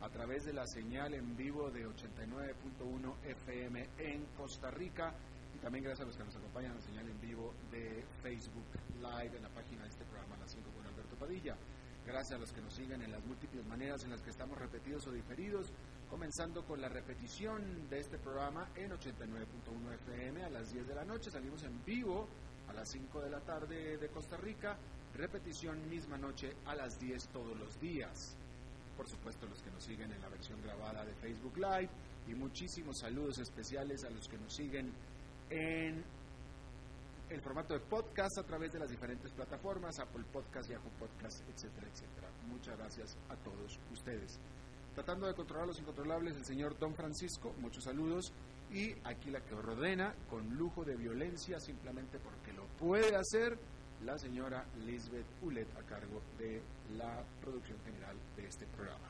a través de la señal en vivo de 89.1 FM en Costa Rica y también gracias a los que nos acompañan en la señal en vivo de Facebook Live en la página de este programa Las 5 con Alberto Padilla. Gracias a los que nos siguen en las múltiples maneras en las que estamos repetidos o diferidos, comenzando con la repetición de este programa en 89.1 FM a las 10 de la noche. Salimos en vivo a las 5 de la tarde de Costa Rica, repetición misma noche a las 10 todos los días por supuesto los que nos siguen en la versión grabada de Facebook Live y muchísimos saludos especiales a los que nos siguen en el formato de podcast a través de las diferentes plataformas, Apple Podcast, Yahoo Podcast, etcétera, etcétera. Muchas gracias a todos ustedes. Tratando de controlar los incontrolables, el señor Don Francisco, muchos saludos. Y aquí la que ordena, con lujo de violencia, simplemente porque lo puede hacer, la señora Lisbeth Ulet a cargo de la producción general de este programa.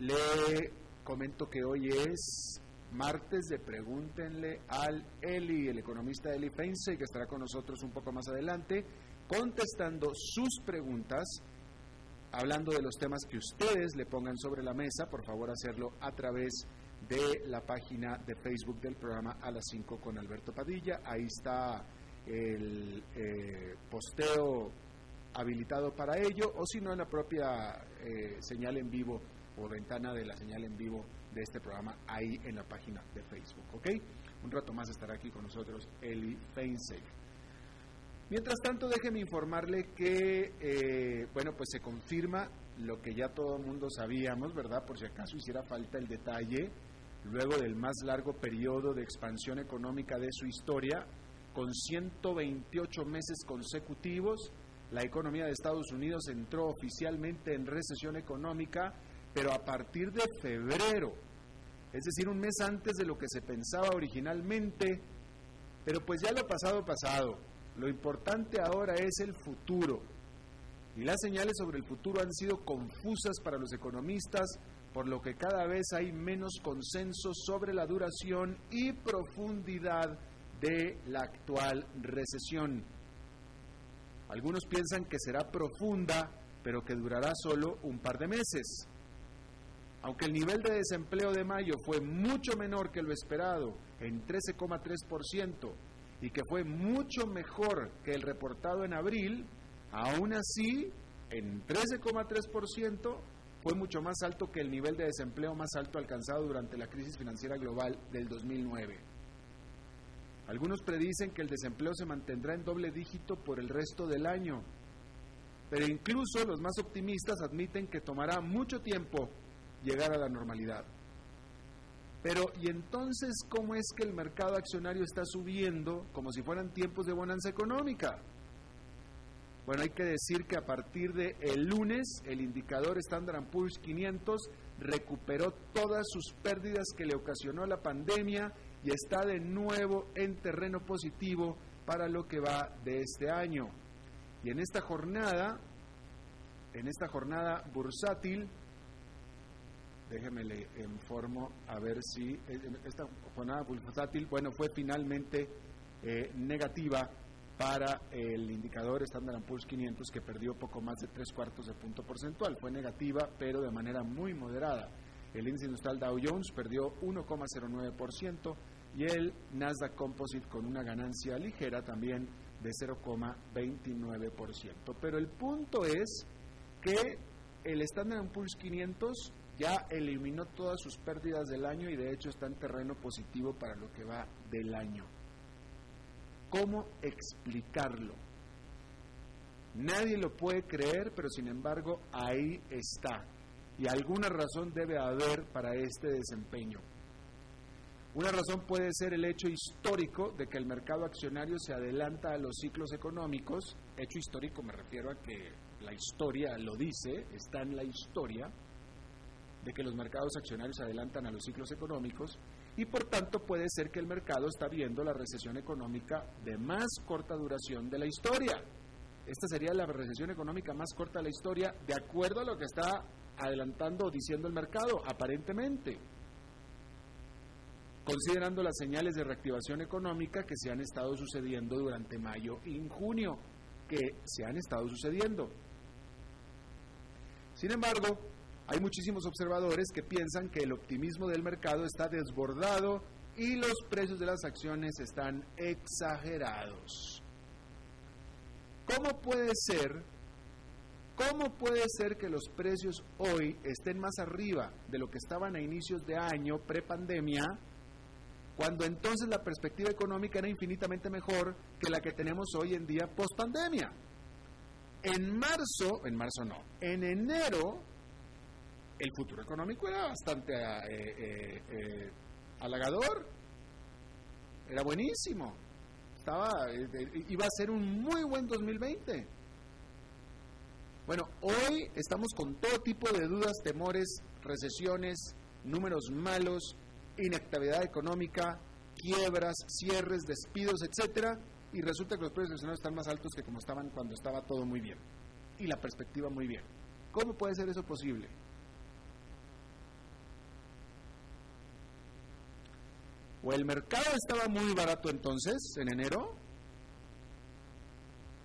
Le comento que hoy es martes de Pregúntenle al Eli, el economista Eli Feinse, que estará con nosotros un poco más adelante, contestando sus preguntas, hablando de los temas que ustedes le pongan sobre la mesa, por favor hacerlo a través de la página de Facebook del programa A las 5 con Alberto Padilla. Ahí está el eh, posteo habilitado para ello o si no en la propia eh, señal en vivo o ventana de la señal en vivo de este programa ahí en la página de Facebook, ¿ok? Un rato más estará aquí con nosotros Eli Feinseig. Mientras tanto, déjeme informarle que, eh, bueno, pues se confirma lo que ya todo el mundo sabíamos, ¿verdad? Por si acaso hiciera falta el detalle, luego del más largo periodo de expansión económica de su historia, con 128 meses consecutivos. La economía de Estados Unidos entró oficialmente en recesión económica, pero a partir de febrero, es decir, un mes antes de lo que se pensaba originalmente, pero pues ya lo pasado pasado. Lo importante ahora es el futuro. Y las señales sobre el futuro han sido confusas para los economistas, por lo que cada vez hay menos consenso sobre la duración y profundidad de la actual recesión. Algunos piensan que será profunda, pero que durará solo un par de meses. Aunque el nivel de desempleo de mayo fue mucho menor que lo esperado, en 13,3%, y que fue mucho mejor que el reportado en abril, aún así, en 13,3%, fue mucho más alto que el nivel de desempleo más alto alcanzado durante la crisis financiera global del 2009. Algunos predicen que el desempleo se mantendrá en doble dígito por el resto del año, pero incluso los más optimistas admiten que tomará mucho tiempo llegar a la normalidad. Pero, ¿y entonces cómo es que el mercado accionario está subiendo como si fueran tiempos de bonanza económica? Bueno, hay que decir que a partir de el lunes el indicador Standard Poor's 500 recuperó todas sus pérdidas que le ocasionó la pandemia y está de nuevo en terreno positivo para lo que va de este año. Y en esta jornada, en esta jornada bursátil, déjeme le informo a ver si esta jornada bursátil, bueno, fue finalmente eh, negativa para el indicador Standard Poor's 500 que perdió poco más de tres cuartos de punto porcentual. Fue negativa, pero de manera muy moderada. El índice industrial Dow Jones perdió 1,09%, y el Nasdaq Composite con una ganancia ligera también de 0,29%. Pero el punto es que el Standard Poor's 500 ya eliminó todas sus pérdidas del año y de hecho está en terreno positivo para lo que va del año. ¿Cómo explicarlo? Nadie lo puede creer, pero sin embargo ahí está. y alguna razón debe haber para este desempeño. Una razón puede ser el hecho histórico de que el mercado accionario se adelanta a los ciclos económicos. Hecho histórico me refiero a que la historia lo dice, está en la historia, de que los mercados accionarios se adelantan a los ciclos económicos y por tanto puede ser que el mercado está viendo la recesión económica de más corta duración de la historia. Esta sería la recesión económica más corta de la historia de acuerdo a lo que está adelantando o diciendo el mercado, aparentemente considerando las señales de reactivación económica que se han estado sucediendo durante mayo y junio, que se han estado sucediendo. Sin embargo, hay muchísimos observadores que piensan que el optimismo del mercado está desbordado y los precios de las acciones están exagerados. ¿Cómo puede ser? ¿Cómo puede ser que los precios hoy estén más arriba de lo que estaban a inicios de año, prepandemia, cuando entonces la perspectiva económica era infinitamente mejor que la que tenemos hoy en día post pandemia. En marzo, en marzo no, en enero el futuro económico era bastante eh, eh, eh, halagador, era buenísimo, estaba, iba a ser un muy buen 2020. Bueno, hoy estamos con todo tipo de dudas, temores, recesiones, números malos, inactividad económica, quiebras, cierres, despidos, etcétera, y resulta que los precios accionarios están más altos que como estaban cuando estaba todo muy bien y la perspectiva muy bien. ¿Cómo puede ser eso posible? O el mercado estaba muy barato entonces, en enero,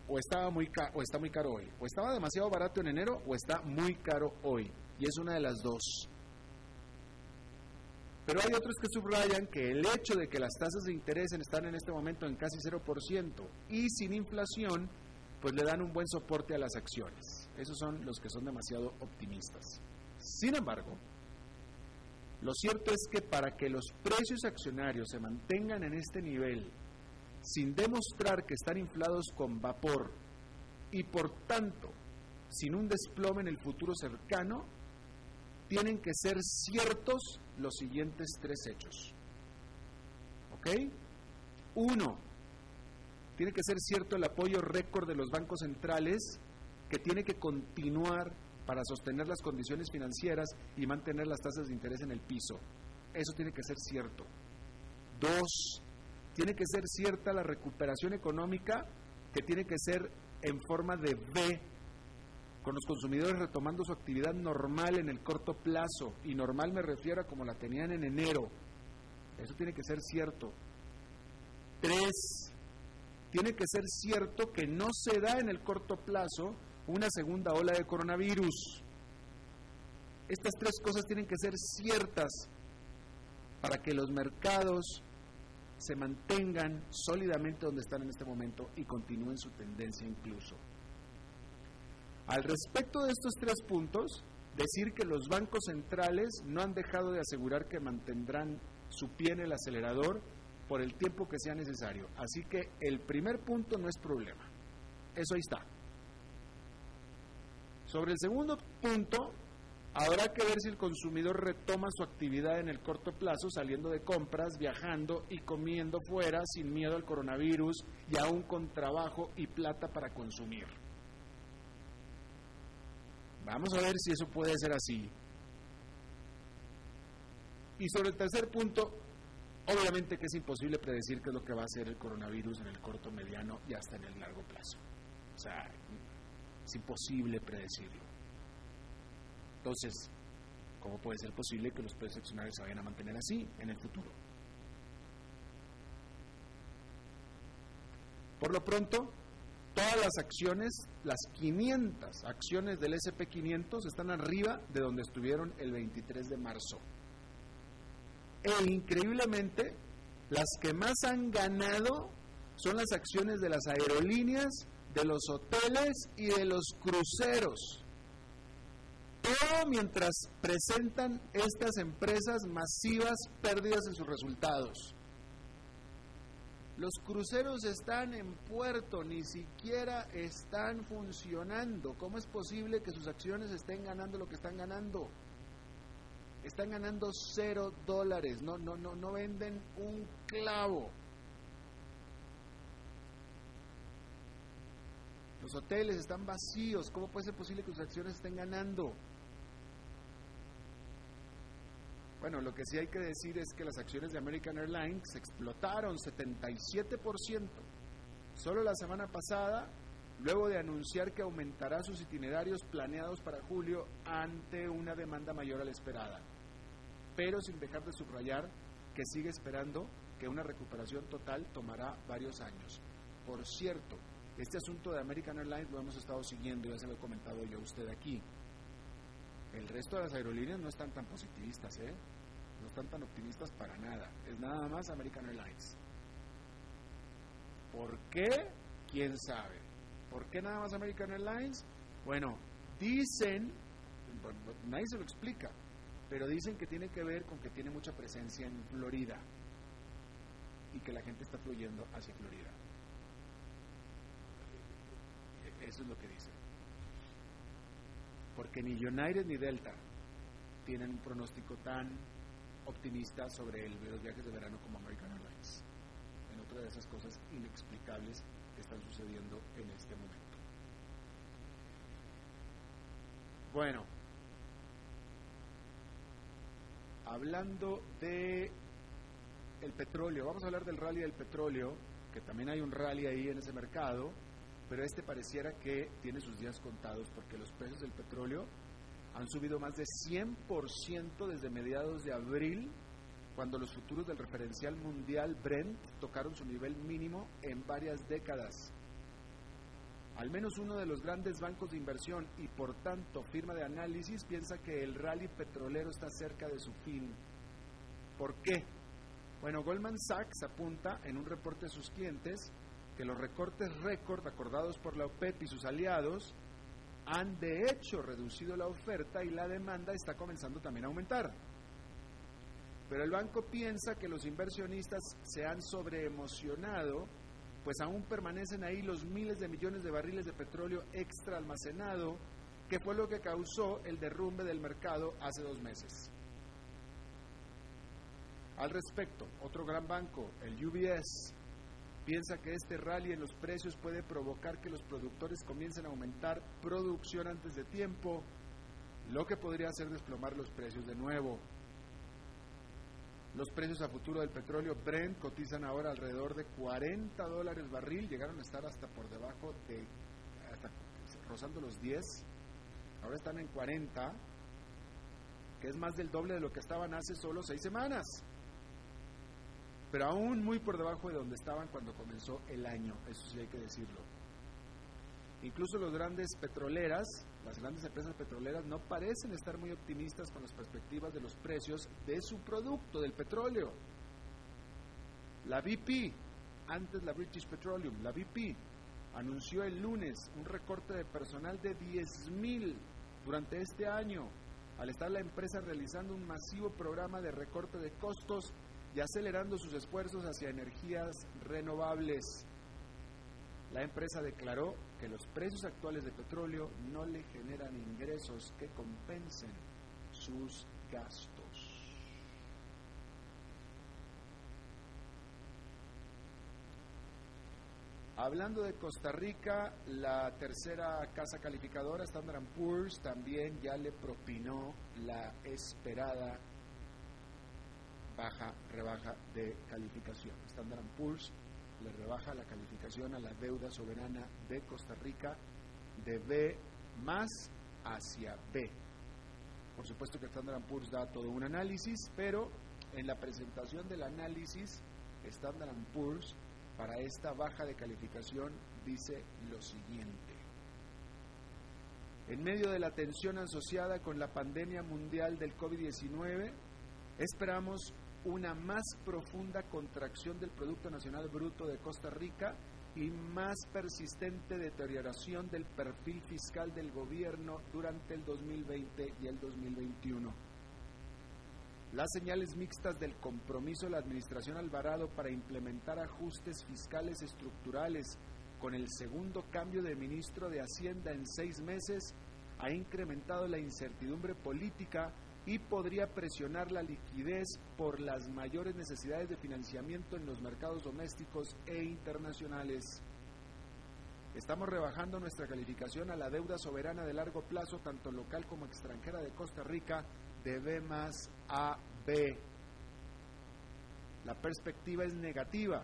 o estaba muy o está muy caro hoy. O estaba demasiado barato en enero, o está muy caro hoy. Y es una de las dos. Pero hay otros que subrayan que el hecho de que las tasas de interés están en este momento en casi 0% y sin inflación, pues le dan un buen soporte a las acciones. Esos son los que son demasiado optimistas. Sin embargo, lo cierto es que para que los precios accionarios se mantengan en este nivel, sin demostrar que están inflados con vapor y por tanto sin un desplome en el futuro cercano, tienen que ser ciertos los siguientes tres hechos. ¿Ok? Uno, tiene que ser cierto el apoyo récord de los bancos centrales que tiene que continuar para sostener las condiciones financieras y mantener las tasas de interés en el piso. Eso tiene que ser cierto. Dos, tiene que ser cierta la recuperación económica que tiene que ser en forma de V con los consumidores retomando su actividad normal en el corto plazo, y normal me refiero a como la tenían en enero. Eso tiene que ser cierto. Tres, tiene que ser cierto que no se da en el corto plazo una segunda ola de coronavirus. Estas tres cosas tienen que ser ciertas para que los mercados se mantengan sólidamente donde están en este momento y continúen su tendencia incluso. Al respecto de estos tres puntos, decir que los bancos centrales no han dejado de asegurar que mantendrán su pie en el acelerador por el tiempo que sea necesario. Así que el primer punto no es problema. Eso ahí está. Sobre el segundo punto, habrá que ver si el consumidor retoma su actividad en el corto plazo, saliendo de compras, viajando y comiendo fuera sin miedo al coronavirus y aún con trabajo y plata para consumir. Vamos a ver si eso puede ser así. Y sobre el tercer punto, obviamente que es imposible predecir qué es lo que va a hacer el coronavirus en el corto, mediano y hasta en el largo plazo. O sea, es imposible predecirlo. Entonces, ¿cómo puede ser posible que los precios accionarios se vayan a mantener así en el futuro? Por lo pronto, todas las acciones, las 500 acciones del SP500 están arriba de donde estuvieron el 23 de marzo. E increíblemente, las que más han ganado son las acciones de las aerolíneas, de los hoteles y de los cruceros. Todo mientras presentan estas empresas masivas pérdidas en sus resultados. Los cruceros están en puerto, ni siquiera están funcionando. ¿Cómo es posible que sus acciones estén ganando lo que están ganando? Están ganando cero dólares, no, no, no, no venden un clavo. Los hoteles están vacíos. ¿Cómo puede ser posible que sus acciones estén ganando? Bueno, lo que sí hay que decir es que las acciones de American Airlines explotaron 77%. Solo la semana pasada, luego de anunciar que aumentará sus itinerarios planeados para julio ante una demanda mayor a la esperada. Pero sin dejar de subrayar que sigue esperando que una recuperación total tomará varios años. Por cierto, este asunto de American Airlines lo hemos estado siguiendo, ya se lo he comentado yo a usted aquí. El resto de las aerolíneas no están tan positivistas, ¿eh? No están tan optimistas para nada. Es nada más American Airlines. ¿Por qué? ¿Quién sabe? ¿Por qué nada más American Airlines? Bueno, dicen, nadie se lo explica, pero dicen que tiene que ver con que tiene mucha presencia en Florida y que la gente está fluyendo hacia Florida. Eso es lo que dicen porque ni United ni Delta tienen un pronóstico tan optimista sobre los viajes de verano como American Airlines. En otra de esas cosas inexplicables que están sucediendo en este momento. Bueno, hablando de el petróleo, vamos a hablar del rally del petróleo, que también hay un rally ahí en ese mercado pero este pareciera que tiene sus días contados porque los precios del petróleo han subido más de 100% desde mediados de abril, cuando los futuros del referencial mundial Brent tocaron su nivel mínimo en varias décadas. Al menos uno de los grandes bancos de inversión y por tanto firma de análisis piensa que el rally petrolero está cerca de su fin. ¿Por qué? Bueno, Goldman Sachs apunta en un reporte de sus clientes que los recortes récord acordados por la OPEP y sus aliados han de hecho reducido la oferta y la demanda está comenzando también a aumentar. Pero el banco piensa que los inversionistas se han sobreemocionado, pues aún permanecen ahí los miles de millones de barriles de petróleo extra almacenado, que fue lo que causó el derrumbe del mercado hace dos meses. Al respecto, otro gran banco, el UBS, piensa que este rally en los precios puede provocar que los productores comiencen a aumentar producción antes de tiempo, lo que podría hacer desplomar los precios de nuevo. Los precios a futuro del petróleo Brent cotizan ahora alrededor de 40 dólares barril, llegaron a estar hasta por debajo de, hasta rozando los 10, ahora están en 40, que es más del doble de lo que estaban hace solo seis semanas pero aún muy por debajo de donde estaban cuando comenzó el año, eso sí hay que decirlo. Incluso los grandes petroleras, las grandes empresas petroleras no parecen estar muy optimistas con las perspectivas de los precios de su producto, del petróleo. La BP, antes la British Petroleum, la BP anunció el lunes un recorte de personal de 10.000 durante este año, al estar la empresa realizando un masivo programa de recorte de costos y acelerando sus esfuerzos hacia energías renovables. La empresa declaró que los precios actuales de petróleo no le generan ingresos que compensen sus gastos. Hablando de Costa Rica, la tercera casa calificadora, Standard Poor's, también ya le propinó la esperada baja, rebaja de calificación. Standard Poor's le rebaja la calificación a la deuda soberana de Costa Rica de B más hacia B. Por supuesto que Standard Poor's da todo un análisis, pero en la presentación del análisis, Standard Poor's para esta baja de calificación dice lo siguiente. En medio de la tensión asociada con la pandemia mundial del COVID-19, esperamos una más profunda contracción del Producto Nacional Bruto de Costa Rica y más persistente deterioración del perfil fiscal del gobierno durante el 2020 y el 2021. las señales mixtas del compromiso de la Administración Alvarado para implementar ajustes fiscales estructurales con el segundo cambio de ministro de Hacienda en seis meses ha incrementado la incertidumbre política y podría presionar la liquidez por las mayores necesidades de financiamiento en los mercados domésticos e internacionales. Estamos rebajando nuestra calificación a la deuda soberana de largo plazo, tanto local como extranjera de Costa Rica, de B más a B. La perspectiva es negativa,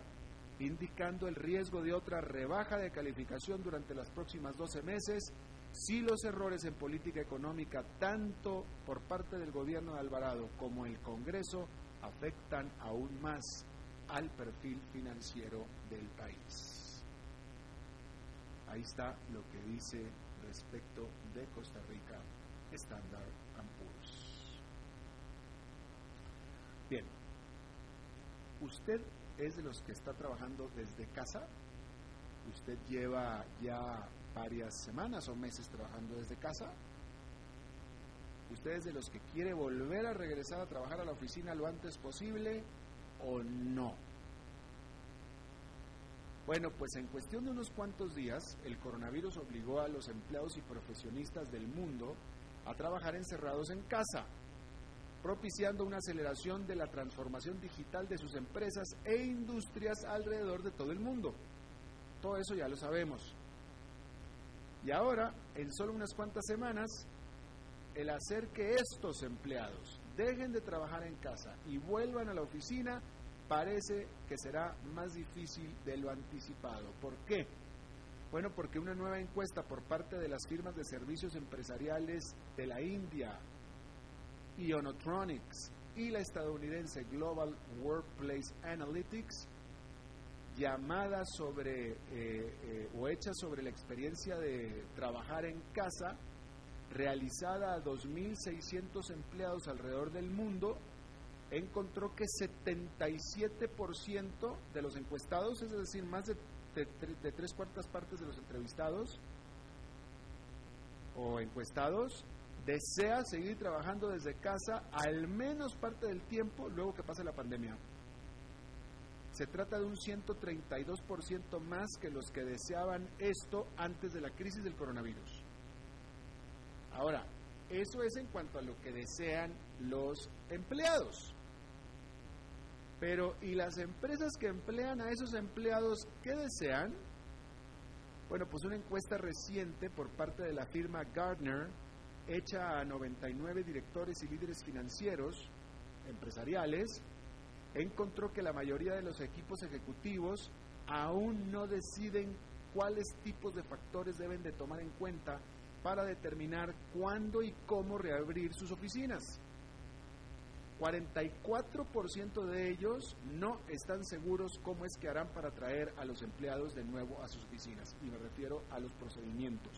indicando el riesgo de otra rebaja de calificación durante las próximas 12 meses si los errores en política económica, tanto por parte del gobierno de Alvarado como el Congreso, afectan aún más al perfil financiero del país. Ahí está lo que dice respecto de Costa Rica Standard Poor's. Bien, usted es de los que está trabajando desde casa. Usted lleva ya varias semanas o meses trabajando desde casa. ¿Usted es de los que quiere volver a regresar a trabajar a la oficina lo antes posible o no? Bueno, pues en cuestión de unos cuantos días, el coronavirus obligó a los empleados y profesionistas del mundo a trabajar encerrados en casa, propiciando una aceleración de la transformación digital de sus empresas e industrias alrededor de todo el mundo. Todo eso ya lo sabemos. Y ahora, en solo unas cuantas semanas, el hacer que estos empleados dejen de trabajar en casa y vuelvan a la oficina parece que será más difícil de lo anticipado. ¿Por qué? Bueno, porque una nueva encuesta por parte de las firmas de servicios empresariales de la India, Ionotronics, y la estadounidense Global Workplace Analytics llamada sobre eh, eh, o hecha sobre la experiencia de trabajar en casa, realizada a 2.600 empleados alrededor del mundo, encontró que 77% de los encuestados, es decir, más de, de tres cuartas partes de los entrevistados o encuestados, desea seguir trabajando desde casa al menos parte del tiempo luego que pase la pandemia. Se trata de un 132% más que los que deseaban esto antes de la crisis del coronavirus. Ahora, eso es en cuanto a lo que desean los empleados. Pero, ¿y las empresas que emplean a esos empleados qué desean? Bueno, pues una encuesta reciente por parte de la firma Gardner, hecha a 99 directores y líderes financieros, empresariales, encontró que la mayoría de los equipos ejecutivos aún no deciden cuáles tipos de factores deben de tomar en cuenta para determinar cuándo y cómo reabrir sus oficinas. 44% de ellos no están seguros cómo es que harán para traer a los empleados de nuevo a sus oficinas, y me refiero a los procedimientos.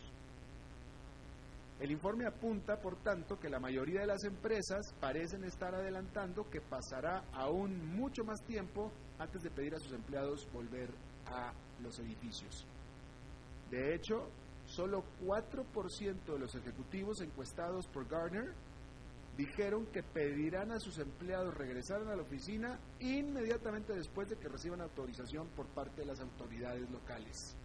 El informe apunta, por tanto, que la mayoría de las empresas parecen estar adelantando que pasará aún mucho más tiempo antes de pedir a sus empleados volver a los edificios. De hecho, solo 4% de los ejecutivos encuestados por Garner dijeron que pedirán a sus empleados regresar a la oficina inmediatamente después de que reciban autorización por parte de las autoridades locales.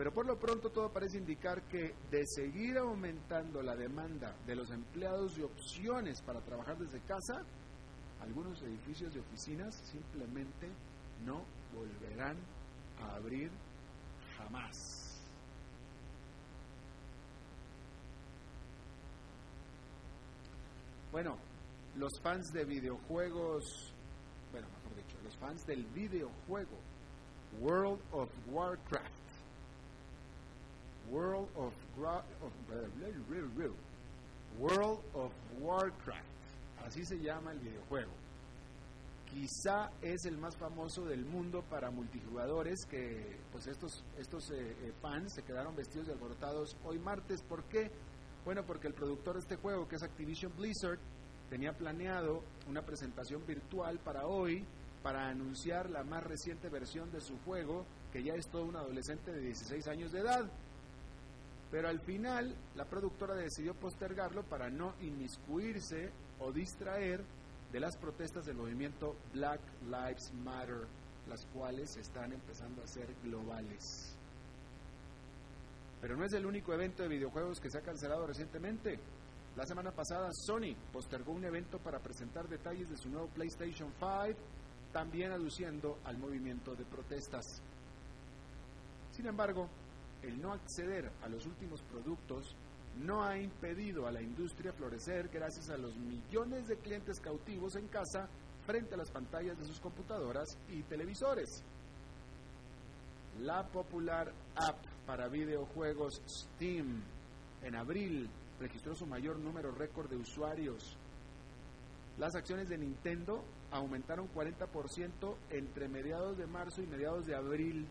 Pero por lo pronto todo parece indicar que de seguir aumentando la demanda de los empleados y opciones para trabajar desde casa, algunos edificios de oficinas simplemente no volverán a abrir jamás. Bueno, los fans de videojuegos, bueno, mejor dicho, los fans del videojuego World of Warcraft World of, World of Warcraft. Así se llama el videojuego. Quizá es el más famoso del mundo para multijugadores que pues estos, estos eh, eh, fans se quedaron vestidos y alborotados hoy martes. ¿Por qué? Bueno, porque el productor de este juego, que es Activision Blizzard, tenía planeado una presentación virtual para hoy para anunciar la más reciente versión de su juego, que ya es todo un adolescente de 16 años de edad. Pero al final la productora decidió postergarlo para no inmiscuirse o distraer de las protestas del movimiento Black Lives Matter, las cuales están empezando a ser globales. Pero no es el único evento de videojuegos que se ha cancelado recientemente. La semana pasada Sony postergó un evento para presentar detalles de su nuevo PlayStation 5, también aduciendo al movimiento de protestas. Sin embargo, el no acceder a los últimos productos no ha impedido a la industria florecer gracias a los millones de clientes cautivos en casa frente a las pantallas de sus computadoras y televisores. La popular app para videojuegos Steam en abril registró su mayor número récord de usuarios. Las acciones de Nintendo aumentaron 40% entre mediados de marzo y mediados de abril.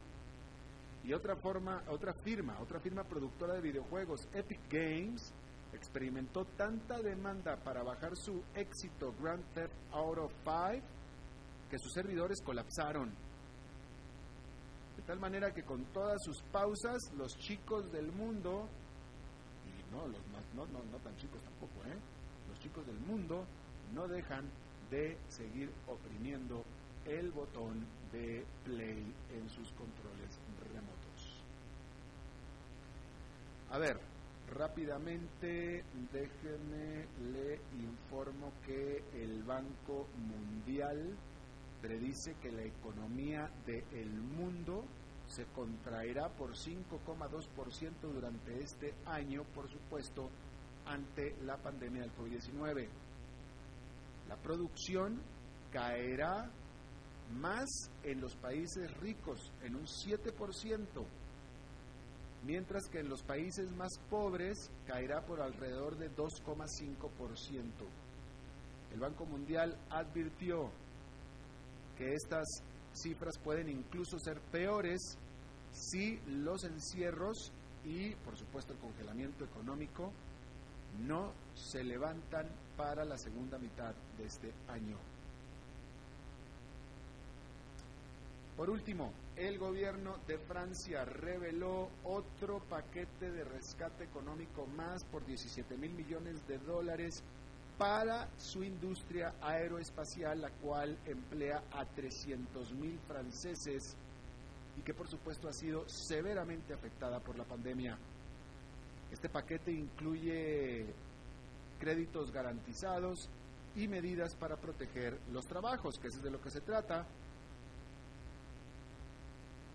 Y otra forma, otra firma, otra firma productora de videojuegos, Epic Games, experimentó tanta demanda para bajar su éxito Grand Theft Auto 5 que sus servidores colapsaron. De tal manera que con todas sus pausas, los chicos del mundo, y no, los no, no, no tan chicos tampoco, ¿eh? los chicos del mundo no dejan de seguir oprimiendo el botón de play en sus controles A ver, rápidamente déjenme le informo que el Banco Mundial predice que la economía del mundo se contraerá por 5,2% durante este año, por supuesto, ante la pandemia del COVID-19. La producción caerá más en los países ricos, en un 7%, mientras que en los países más pobres caerá por alrededor de 2,5%. El Banco Mundial advirtió que estas cifras pueden incluso ser peores si los encierros y, por supuesto, el congelamiento económico no se levantan para la segunda mitad de este año. Por último, el gobierno de Francia reveló otro paquete de rescate económico más por 17 mil millones de dólares para su industria aeroespacial, la cual emplea a 300 mil franceses y que por supuesto ha sido severamente afectada por la pandemia. Este paquete incluye créditos garantizados y medidas para proteger los trabajos, que es de lo que se trata,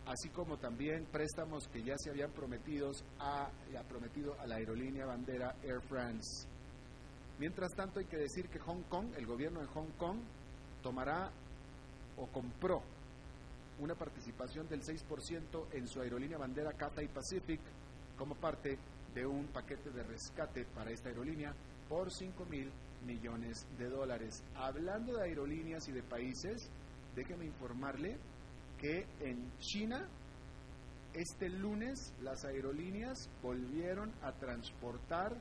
así como también préstamos que ya se habían prometido a, prometido a la aerolínea bandera Air France. Mientras tanto, hay que decir que Hong Kong, el gobierno de Hong Kong, tomará o compró una participación del 6% en su aerolínea bandera Cathay Pacific como parte de un paquete de rescate para esta aerolínea por 5 mil millones de dólares. Hablando de aerolíneas y de países, déjeme informarle que en China este lunes las aerolíneas volvieron a transportar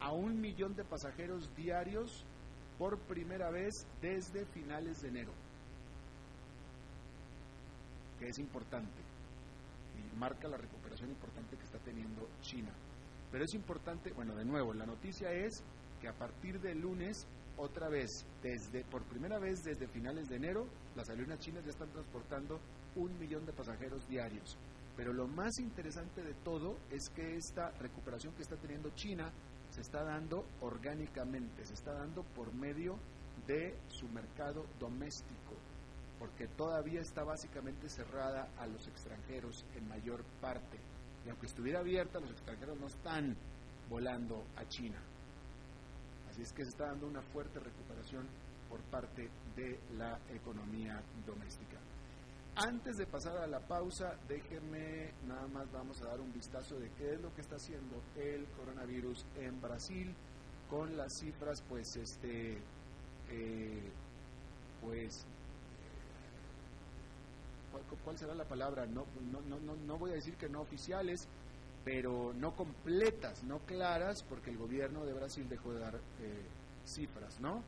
a un millón de pasajeros diarios por primera vez desde finales de enero, que es importante y marca la recuperación importante que está teniendo China. Pero es importante, bueno, de nuevo, la noticia es que a partir del lunes, otra vez, desde por primera vez desde finales de enero, las aerolíneas chinas ya están transportando un millón de pasajeros diarios. Pero lo más interesante de todo es que esta recuperación que está teniendo China se está dando orgánicamente, se está dando por medio de su mercado doméstico, porque todavía está básicamente cerrada a los extranjeros en mayor parte. Y aunque estuviera abierta, los extranjeros no están volando a China. Así es que se está dando una fuerte recuperación por parte de la economía doméstica. Antes de pasar a la pausa, déjenme nada más vamos a dar un vistazo de qué es lo que está haciendo el coronavirus en Brasil con las cifras, pues, este, eh, pues, ¿cuál, será la palabra? No, no, no, no voy a decir que no oficiales, pero no completas, no claras, porque el gobierno de Brasil dejó de dar eh, cifras, ¿no?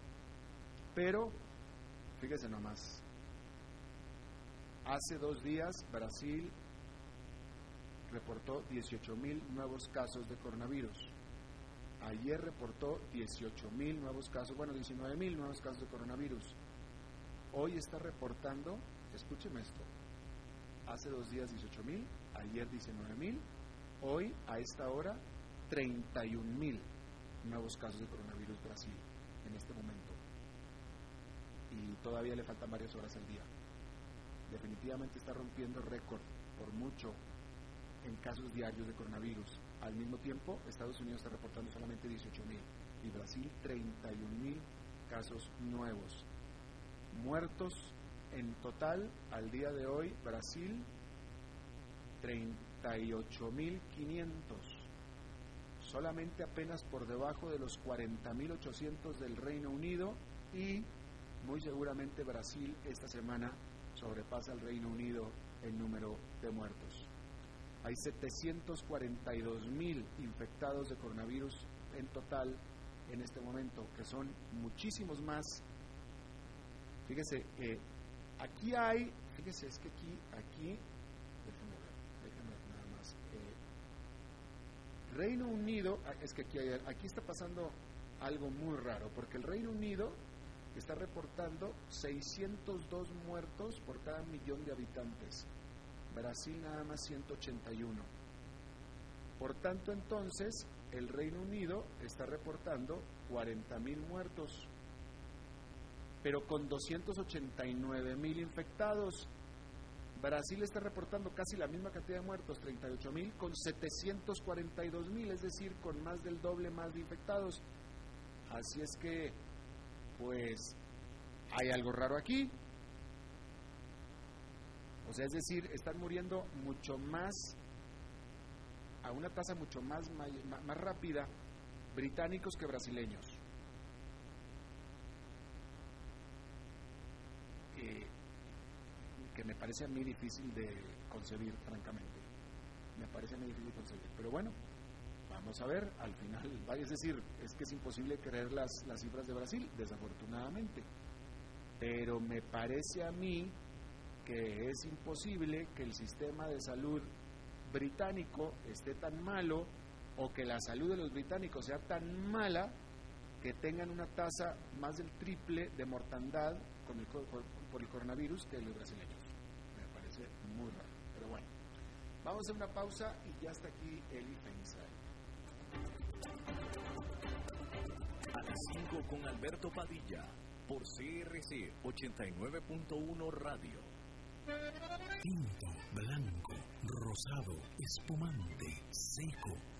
Pero, fíjese nomás, Hace dos días Brasil reportó 18.000 nuevos casos de coronavirus. Ayer reportó 18.000 nuevos casos, bueno, 19.000 nuevos casos de coronavirus. Hoy está reportando, escúcheme esto, hace dos días 18.000, ayer 19.000, hoy a esta hora 31.000 nuevos casos de coronavirus Brasil en este momento. Y todavía le faltan varias horas al día. Definitivamente está rompiendo récord por mucho en casos diarios de coronavirus. Al mismo tiempo, Estados Unidos está reportando solamente 18.000 y Brasil 31.000 casos nuevos. Muertos en total al día de hoy, Brasil 38.500. Solamente apenas por debajo de los 40.800 del Reino Unido y muy seguramente Brasil esta semana sobrepasa al Reino Unido el número de muertos. Hay 742 mil infectados de coronavirus en total en este momento, que son muchísimos más. Fíjese, eh, aquí hay, fíjese, es que aquí, aquí, déjenme ver, déjenme ver nada más. Eh, Reino Unido, ah, es que aquí, hay, aquí está pasando algo muy raro, porque el Reino Unido está reportando 602 muertos por cada millón de habitantes. Brasil nada más 181. Por tanto, entonces, el Reino Unido está reportando 40.000 muertos, pero con 289.000 infectados. Brasil está reportando casi la misma cantidad de muertos, 38.000, con 742.000, es decir, con más del doble más de infectados. Así es que, pues, hay algo raro aquí. O sea, es decir, están muriendo mucho más, a una tasa mucho más, más, rápida, británicos que brasileños. Que me parece a mí difícil de concebir, francamente. Me parece a mí difícil de concebir. Pero bueno, vamos a ver, al final, es decir, es que es imposible creer las, las cifras de Brasil, desafortunadamente. Pero me parece a mí que es imposible que el sistema de salud británico esté tan malo o que la salud de los británicos sea tan mala que tengan una tasa más del triple de mortandad con el, por, el coronavirus que los brasileños. Me parece muy raro. Pero bueno, vamos a hacer una pausa y ya está aquí Eli Feinsay. A las 5 con Alberto Padilla por CRC 89.1 Radio. Tinto, blanco, rosado, espumante, seco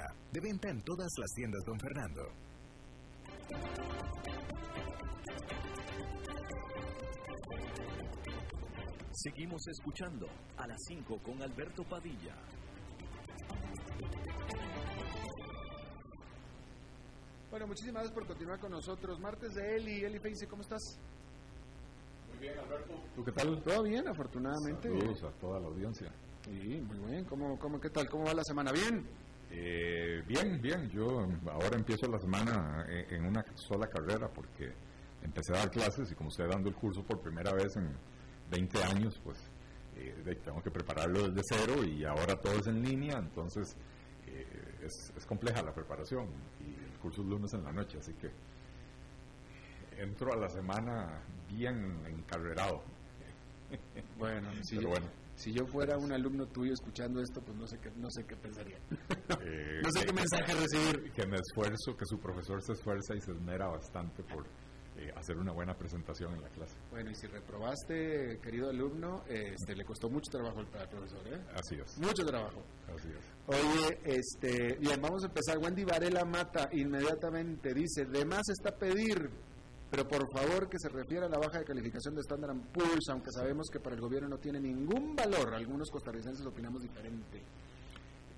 De venta en todas las tiendas, don Fernando. Seguimos escuchando a las 5 con Alberto Padilla. Bueno, muchísimas gracias por continuar con nosotros. Martes de Eli. Eli Feinse, ¿cómo estás? Muy bien, Alberto. ¿Tú qué tal? Todo bien, afortunadamente. Saludos a toda la audiencia. Sí, muy bien. ¿Cómo, cómo, ¿Qué tal? ¿Cómo va la semana? ¿Bien? Eh, bien, bien. Yo ahora empiezo la semana en una sola carrera porque empecé a dar clases y como estoy dando el curso por primera vez en 20 años, pues eh, tengo que prepararlo desde cero y ahora todo es en línea, entonces eh, es, compleja la preparación y el curso es lunes en la noche, así que entro a la semana bien encarrerado. Bueno, si yo, bueno. Si yo fuera un alumno tuyo escuchando esto, pues no sé qué, no sé qué pensaría. Eh, no sé qué mensaje recibir. Que me esfuerzo, que su profesor se esfuerza y se esmera bastante por eh, hacer una buena presentación en la clase. Bueno, y si reprobaste, querido alumno, este, le costó mucho trabajo al profesor, ¿eh? Así es. Mucho trabajo. Así es. Oye, este, bien, vamos a empezar. Wendy Varela Mata inmediatamente dice, de más está pedir, pero por favor que se refiera a la baja de calificación de Standard Poor's, aunque sabemos que para el gobierno no tiene ningún valor. Algunos costarricenses opinamos diferente.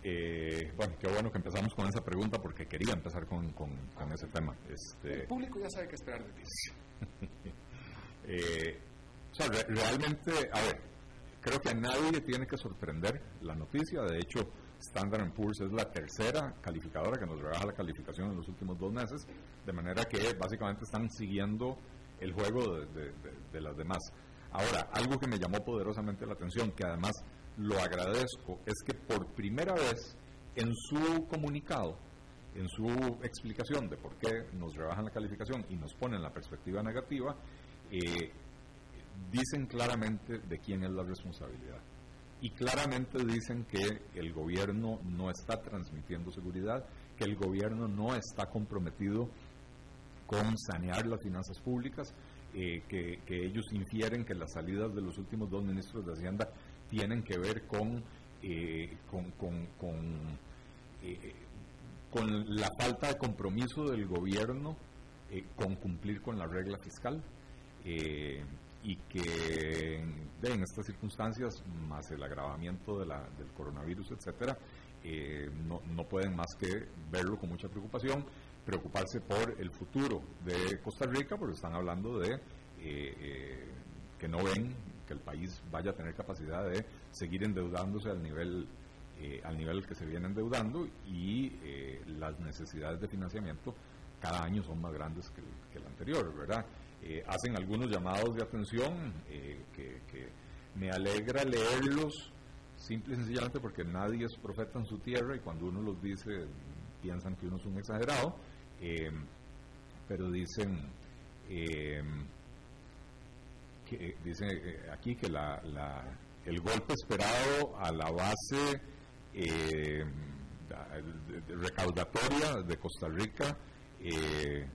Eh, bueno, qué bueno que empezamos con esa pregunta porque quería empezar con, con, ese tema. Este, el público ya sabe qué esperar de ti. eh, o sea, realmente, a ver, creo que a nadie tiene que sorprender la noticia. De hecho, Standard Poor's es la tercera calificadora que nos rebaja la calificación en los últimos dos meses, de manera que básicamente están siguiendo el juego de, de las demás. Ahora, algo que me llamó poderosamente la atención, que además lo agradezco, es que por primera vez en su comunicado, en su explicación de por qué nos rebajan la calificación y nos ponen la perspectiva negativa, eh, dicen claramente de quién es la responsabilidad. Y claramente dicen que el gobierno no está transmitiendo seguridad, que el gobierno no está comprometido con sanear las finanzas públicas, eh, que, ellos infieren que las salidas de los últimos dos ministros de Hacienda tienen que ver con, eh, con, con, eh, con, la falta de compromiso del gobierno con cumplir con la regla fiscal y que en estas circunstancias, más el agravamiento de la, del coronavirus, etcétera, no, no pueden más que verlo con mucha preocupación, preocuparse por el futuro de Costa Rica, porque están hablando de que no ven que el país vaya a tener capacidad de seguir endeudándose al nivel eh, al nivel que se viene endeudando y eh, las necesidades de financiamiento cada año son más grandes que el, anterior, ¿verdad? Eh, hacen algunos llamados de atención que, que, me alegra leerlos simple y sencillamente porque nadie es profeta en su tierra y cuando uno los dice piensan que uno es un exagerado, pero dicen que dice eh, aquí que la, el golpe esperado a la base eh, recaudatoria de Costa Rica eh,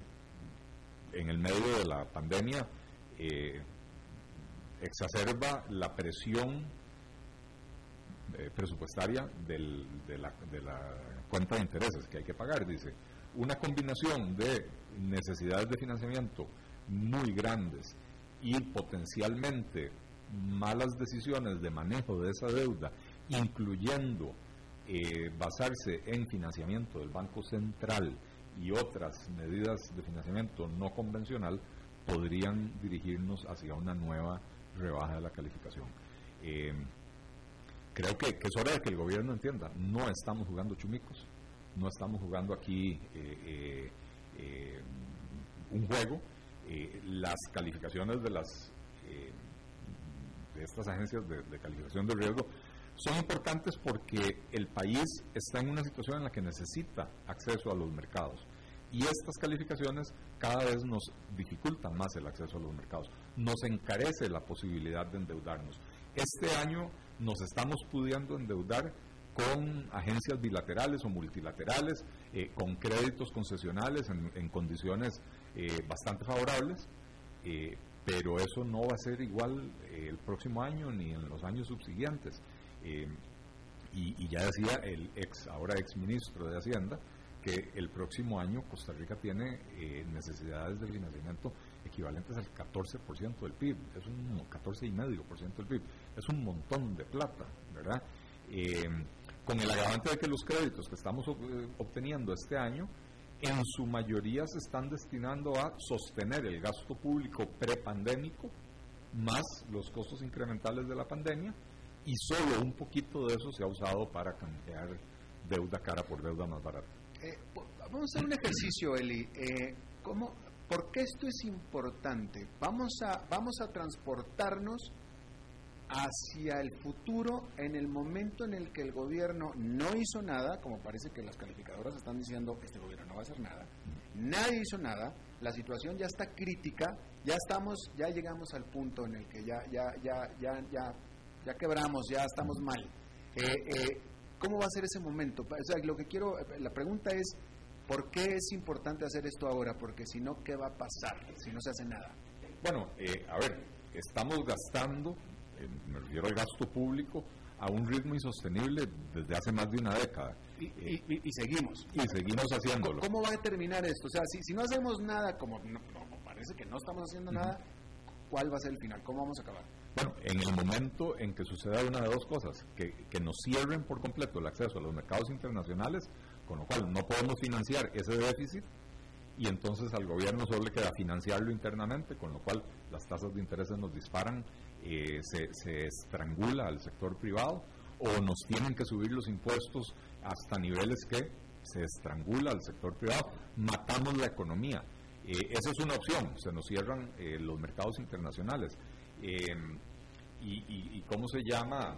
en el medio de la pandemia exacerba la presión presupuestaria del, de, la, de la cuenta de intereses que hay que pagar, dice. Una combinación de necesidades de financiamiento muy grandes y potencialmente malas decisiones de manejo de esa deuda, incluyendo eh, basarse en financiamiento del Banco Central y otras medidas de financiamiento no convencional, podrían dirigirnos hacia una nueva rebaja de la calificación. Eh, creo que, es hora de que el gobierno entienda, no estamos jugando chumicos, no estamos jugando aquí eh, un juego, eh, las calificaciones de las eh, de estas agencias de, calificación de riesgo son importantes porque el país está en una situación en la que necesita acceso a los mercados y estas calificaciones cada vez nos dificultan más el acceso a los mercados, nos encarece la posibilidad de endeudarnos. Este año nos estamos pudiendo endeudar con agencias bilaterales o multilaterales, eh, con créditos concesionales en condiciones eh, bastante favorables, eh, pero eso no va a ser igual el próximo año ni en los años subsiguientes. Y, ya decía el ex, ahora ex ministro de Hacienda, que el próximo año Costa Rica tiene necesidades de financiamiento equivalentes al 14% del PIB, es un 14,5% del PIB, es un montón de plata, ¿verdad? con el agravante de que los créditos que estamos obteniendo este año en su mayoría se están destinando a sostener el gasto público prepandémico más los costos incrementales de la pandemia y solo un poquito de eso se ha usado para canjear deuda cara por deuda más barata. Eh, vamos a hacer un ejercicio, Eli. Eh, ¿cómo, ¿Por qué esto es importante? Vamos a, vamos a transportarnos hacia el futuro en el momento en el que el gobierno no hizo nada, como parece que las calificadoras están diciendo, este gobierno no va a hacer nada, nadie hizo nada, la situación ya está crítica, ya estamos, ya llegamos al punto en el que ya, ya, ya, ya, ya, ya quebramos, ya estamos mal. Eh, eh, ¿Cómo va a ser ese momento? O sea, lo que quiero, la pregunta es, ¿por qué es importante hacer esto ahora? Porque si no, ¿qué va a pasar si no se hace nada? Bueno, eh, a ver, estamos gastando, me refiero al gasto público, a un ritmo insostenible desde hace más de una década. Y, seguimos. Y seguimos haciéndolo. ¿Cómo va a terminar esto? O sea, si, si no hacemos nada, como, parece que no estamos haciendo nada, ¿cuál va a ser el final? ¿Cómo vamos a acabar? Bueno, en el momento en que suceda una de dos cosas, que, que nos cierren por completo el acceso a los mercados internacionales, con lo cual no podemos financiar ese déficit, y entonces al gobierno solo le queda financiarlo internamente, con lo cual las tasas de interés nos disparan, eh, se, se, estrangula al sector privado, o nos tienen que subir los impuestos hasta niveles que se estrangula al sector privado, matamos la economía. Eh, esa es una opción, se nos cierran eh, los mercados internacionales. Em, y, cómo se llama?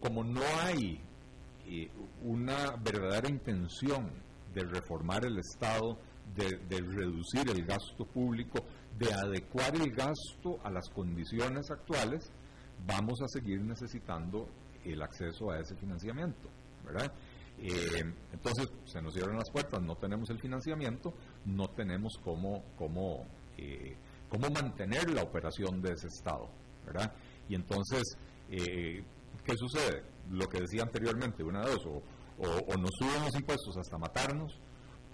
como no hay una verdadera intención de reformar el Estado, de, reducir el gasto público, de adecuar el gasto a las condiciones actuales, vamos a seguir necesitando el acceso a ese financiamiento, ¿verdad? Eh, entonces, se nos cierran las puertas, no tenemos el financiamiento, no tenemos cómo, cómo, eh, cómo mantener la operación de ese Estado, ¿verdad? Y entonces, eh, ¿qué sucede? Lo que decía anteriormente, una de dos, o, o, nos suben los impuestos hasta matarnos,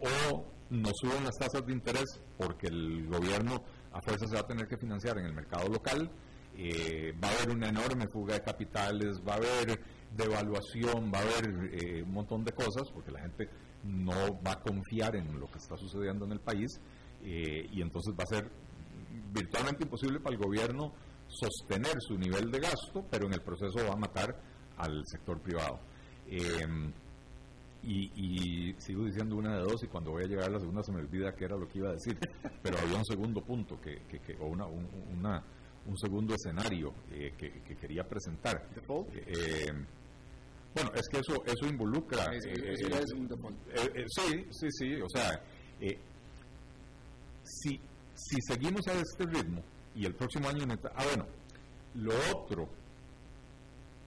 o nos suben las tasas de interés porque el gobierno a fuerza se va a tener que financiar en el mercado local, eh, va a haber una enorme fuga de capitales, va a haber devaluación, va a haber eh, un montón de cosas, porque la gente no va a confiar en lo que está sucediendo en el país, eh, y entonces va a ser virtualmente imposible para el gobierno sostener su nivel de gasto, pero en el proceso va a matar al sector privado. Y, sigo diciendo una de dos y cuando voy a llegar a la segunda se me olvida qué era lo que iba a decir. Pero había un segundo punto que, que, o una, un, segundo escenario eh, que, quería presentar. Eh, bueno, es que eso eso involucra... sí, sí, sí, o sea, eh, si, si seguimos a este ritmo y el próximo año... Ah, bueno, lo otro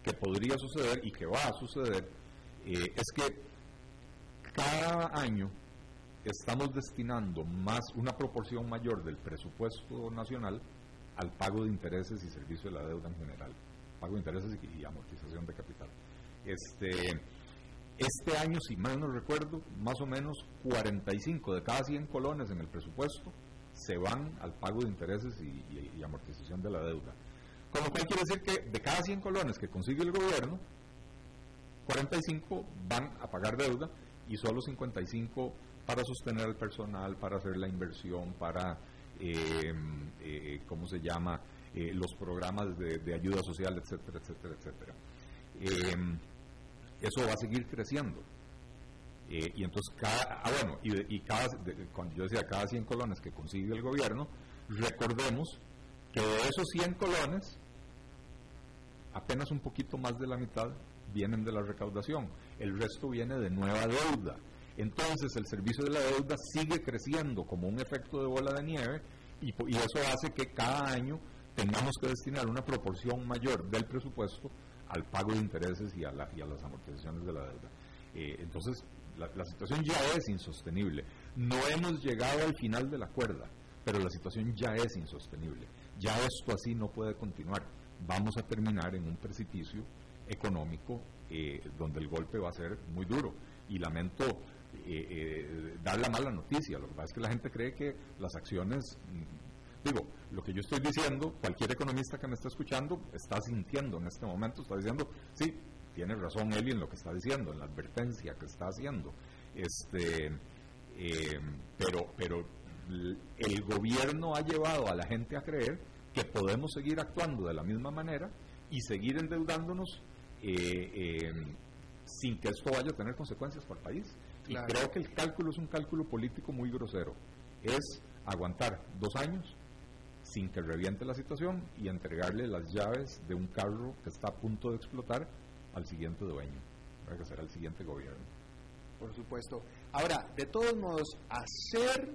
que podría suceder y que va a suceder es que cada año estamos destinando más una proporción mayor del presupuesto nacional al pago de intereses y servicio de la deuda en general, pago de intereses y, amortización de capital. Este, este año, si mal no recuerdo, más o menos 45 de cada 100 colones en el presupuesto se van al pago de intereses y, amortización de la deuda. Con lo cual quiere decir que de cada 100 colones que consigue el gobierno, 45 van a pagar deuda y solo 55 para sostener al personal, para hacer la inversión, para, eh, eh, ¿cómo se llama?, eh, los programas de, ayuda social, etcétera, etcétera, etcétera. eso va a seguir creciendo. Y entonces, cada, ah, bueno, y, cada, cuando yo decía cada 100 colones que consigue el gobierno, recordemos que de esos 100 colones, apenas un poquito más de la mitad vienen de la recaudación, el resto viene de nueva deuda. Entonces el servicio de la deuda sigue creciendo como un efecto de bola de nieve y, eso hace que cada año tengamos que destinar una proporción mayor del presupuesto al pago de intereses y a, las amortizaciones de la deuda. Eh, entonces la, situación ya es insostenible. No hemos llegado al final de la cuerda, pero la situación ya es insostenible. Ya esto así no puede continuar. Vamos a terminar en un precipicio económico eh, donde el golpe va a ser muy duro. Y lamento eh, eh, dar la mala noticia. Lo que pasa es que la gente cree que las acciones, mm, digo, lo que yo estoy diciendo, cualquier economista que me está escuchando está sintiendo en este momento, está diciendo, sí, tiene razón él en lo que está diciendo, en la advertencia que está haciendo. Este, pero, pero el gobierno ha llevado a la gente a creer que podemos seguir actuando de la misma manera y seguir endeudándonos eh, eh, sin que esto vaya a tener consecuencias para el país. Y creo que el cálculo es un cálculo político muy grosero. Es aguantar dos años sin que reviente la situación y entregarle las llaves de un carro que está a punto de explotar al siguiente dueño, que será el siguiente gobierno. Por supuesto. Ahora, de todos modos, hacer,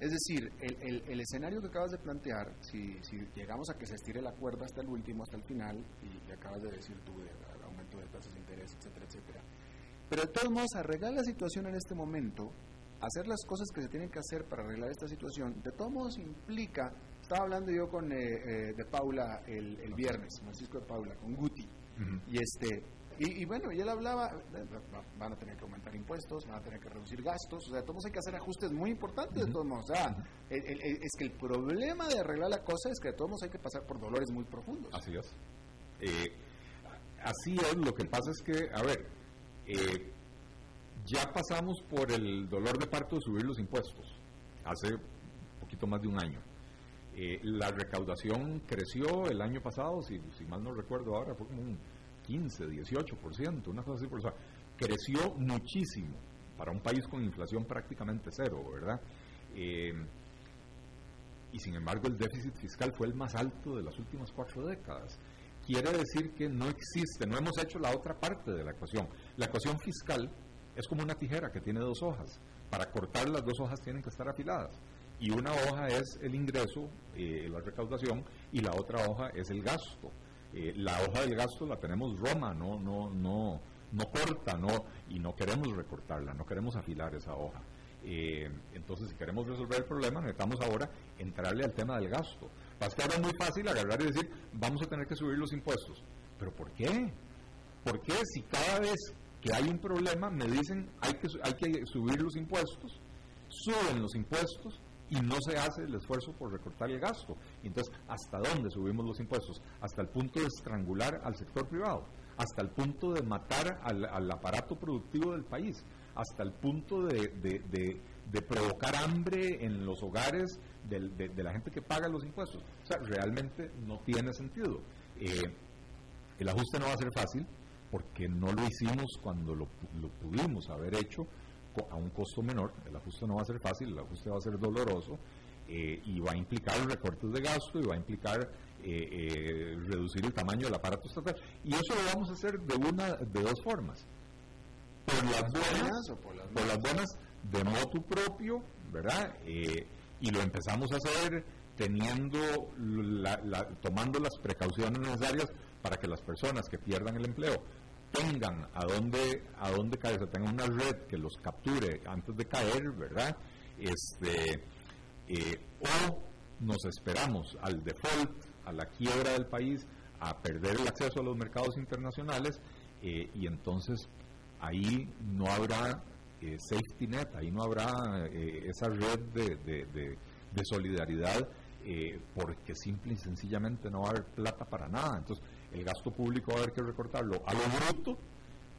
es decir, el, el, escenario que acabas de plantear, si, si, llegamos a que se estire la cuerda hasta el último, hasta el final, y, acabas de decir tú el aumento de tasas de interés, etcétera, etcétera, pero de todos modos, arreglar la situación en este momento hacer las cosas que se tienen que hacer para arreglar esta situación, de todos modos implica, estaba hablando yo con eh, eh, de Paula el, el, viernes, Francisco de Paula, con Guti, y este, y, bueno, y él hablaba, van a tener que aumentar impuestos, van a tener que reducir gastos, o sea, todos hay que hacer ajustes muy importantes, de todos modos, o sea, es que el problema de arreglar la cosa es que de todos hay que pasar por dolores muy profundos. Así es. Eh, así es, lo que pasa es que, a ver, eh, ya pasamos por el dolor de parto de subir los impuestos, hace un poquito más de un año. Eh, la recaudación creció el año pasado, si, mal no recuerdo ahora, fue como un 15, 18%, una cosa así, por, o sea, creció muchísimo para un país con inflación prácticamente cero, ¿verdad? Eh, y sin embargo el déficit fiscal fue el más alto de las últimas cuatro décadas. Quiere decir que no existe, no hemos hecho la otra parte de la ecuación. La ecuación fiscal es como una tijera que tiene dos hojas. Para cortar las dos hojas tienen que estar afiladas. Y una hoja es el ingreso, eh, la recaudación, y la otra hoja es el gasto. Eh, la hoja del gasto la tenemos roma, no, no, no, no corta, no, y no queremos recortarla, no queremos afilar esa hoja. Eh, entonces, si queremos resolver el problema, necesitamos ahora entrarle al tema del gasto. Para que ahora es muy fácil agarrar y decir, vamos a tener que subir los impuestos. ¿Pero por qué? ¿Por qué si cada vez que hay un problema, me dicen hay que, hay que subir los impuestos, suben los impuestos y no se hace el esfuerzo por recortar el gasto. Entonces, ¿hasta dónde subimos los impuestos? Hasta el punto de estrangular al sector privado, hasta el punto de matar al, aparato productivo del país, hasta el punto de, de, provocar hambre en los hogares de, la gente que paga los impuestos. O sea, realmente no tiene sentido. Eh, el ajuste no va a ser fácil, porque no lo hicimos cuando lo, pudimos haber hecho a un costo menor. El ajuste no va a ser fácil, el ajuste va a ser doloroso eh, y va a implicar recortes de gasto y va a implicar eh, eh, reducir el tamaño del aparato estatal. Y eso lo vamos a hacer de una de dos formas. Por las buenas, o por las, buenas de motu propio, ¿verdad? y lo empezamos a hacer teniendo tomando las precauciones necesarias para que las personas que pierdan el empleo tengan a dónde, a dónde caer, o tengan una red que los capture antes de caer, ¿verdad? Este, eh, o nos esperamos al default, a la quiebra del país, a perder el acceso a los mercados internacionales eh, y entonces ahí no habrá eh, safety net, ahí no habrá esa red de, de, de solidaridad porque simple y sencillamente no va a haber plata para nada. Entonces, el gasto público va a haber que recortarlo a lo bruto